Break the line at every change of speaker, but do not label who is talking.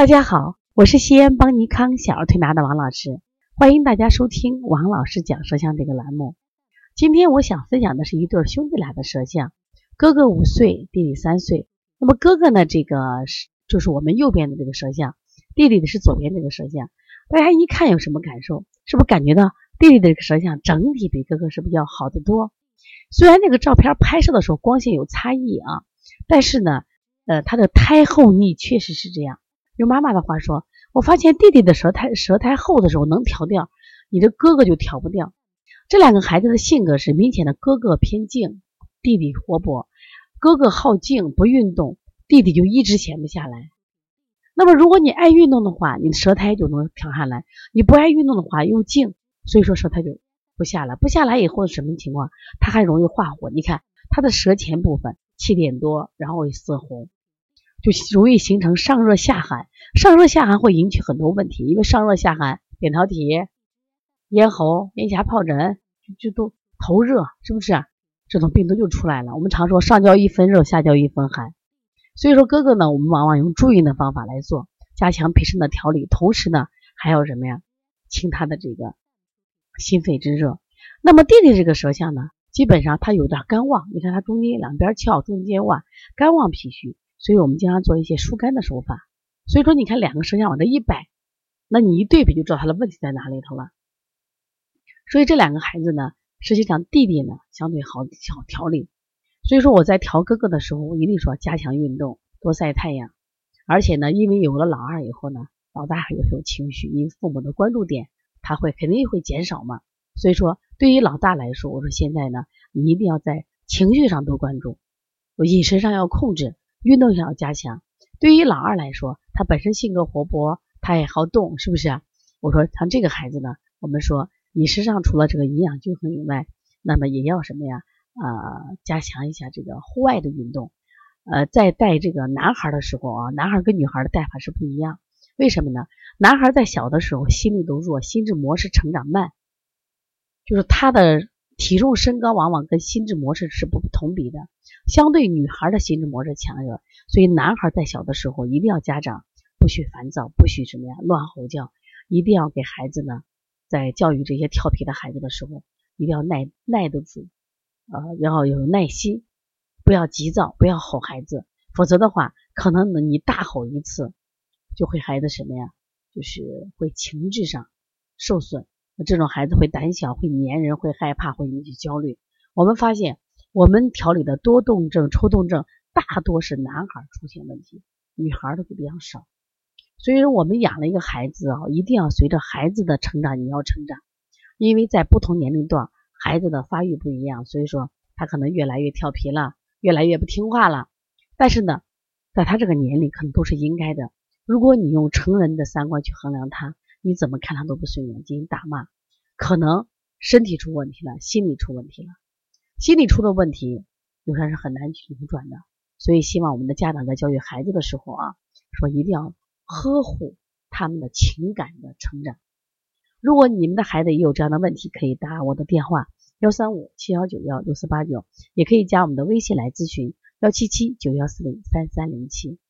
大家好，我是西安邦尼康小儿推拿的王老师，欢迎大家收听王老师讲舌象这个栏目。今天我想分享的是一对兄弟俩的舌象，哥哥五岁，弟弟三岁。那么哥哥呢，这个是就是我们右边的这个舌象，弟弟的是左边这个舌象。大家一看有什么感受？是不是感觉到弟弟的这个舌象整体比哥哥是不是要好得多？虽然这个照片拍摄的时候光线有差异啊，但是呢，呃，他的胎后逆确实是这样。用妈妈的话说，我发现弟弟的舌苔舌苔厚的时候能调掉，你的哥哥就调不掉。这两个孩子的性格是明显的，哥哥偏静，弟弟活泼。哥哥好静不运动，弟弟就一直闲不下来。那么如果你爱运动的话，你的舌苔就能调下来；你不爱运动的话又静，所以说舌苔就不下来。不下来以后什么情况？他还容易化火。你看他的舌前部分气点多，然后色红。就容易形成上热下寒，上热下寒会引起很多问题，因为上热下寒，扁桃体、咽喉、咽峡疱疹就都头热，是不是？这种病毒就出来了。我们常说上焦一分热，下焦一分寒，所以说哥哥呢，我们往往用助运的方法来做，加强脾肾的调理，同时呢，还要什么呀？清他的这个心肺之热。那么弟弟这个舌象呢，基本上他有点肝旺，你看他中间两边翘，中间旺，肝旺脾虚。所以我们经常做一些疏肝的手法。所以说，你看两个舌象往这一摆，那你一对比就知道他的问题在哪里头了。所以这两个孩子呢，实际上弟弟呢相对好好调理。所以说我在调哥哥的时候，我一定说加强运动，多晒太阳。而且呢，因为有了老二以后呢，老大还有有情绪，因为父母的关注点他会肯定会减少嘛。所以说，对于老大来说，我说现在呢，你一定要在情绪上多关注，饮食上要控制。运动上要加强。对于老二来说，他本身性格活泼，他也好动，是不是啊？我说像这个孩子呢，我们说饮食上除了这个营养均衡以外，那么也要什么呀？呃，加强一下这个户外的运动。呃，在带这个男孩的时候啊，男孩跟女孩的带法是不一样。为什么呢？男孩在小的时候心力都弱，心智模式成长慢，就是他的。体重身高往往跟心智模式是不同比的，相对女孩的心智模式强热，所以男孩在小的时候一定要家长不许烦躁，不许什么呀乱吼叫，一定要给孩子呢，在教育这些调皮的孩子的时候，一定要耐耐得住，呃，要有耐心，不要急躁，不要吼孩子，否则的话，可能你大吼一次，就会孩子什么呀，就是会情志上受损。这种孩子会胆小，会粘人，会害怕，会引起焦虑。我们发现，我们调理的多动症、抽动症，大多是男孩出现问题，女孩的比较少。所以说，我们养了一个孩子啊，一定要随着孩子的成长，你要成长，因为在不同年龄段，孩子的发育不一样，所以说他可能越来越调皮了，越来越不听话了。但是呢，在他这个年龄，可能都是应该的。如果你用成人的三观去衡量他。你怎么看他都不顺眼，进行打骂，可能身体出问题了，心理出问题了，心理出的问题有时候是很难去扭转的。所以希望我们的家长在教育孩子的时候啊，说一定要呵护他们的情感的成长。如果你们的孩子也有这样的问题，可以打我的电话幺三五七幺九幺六四八九，也可以加我们的微信来咨询幺七七九幺四零三三零七。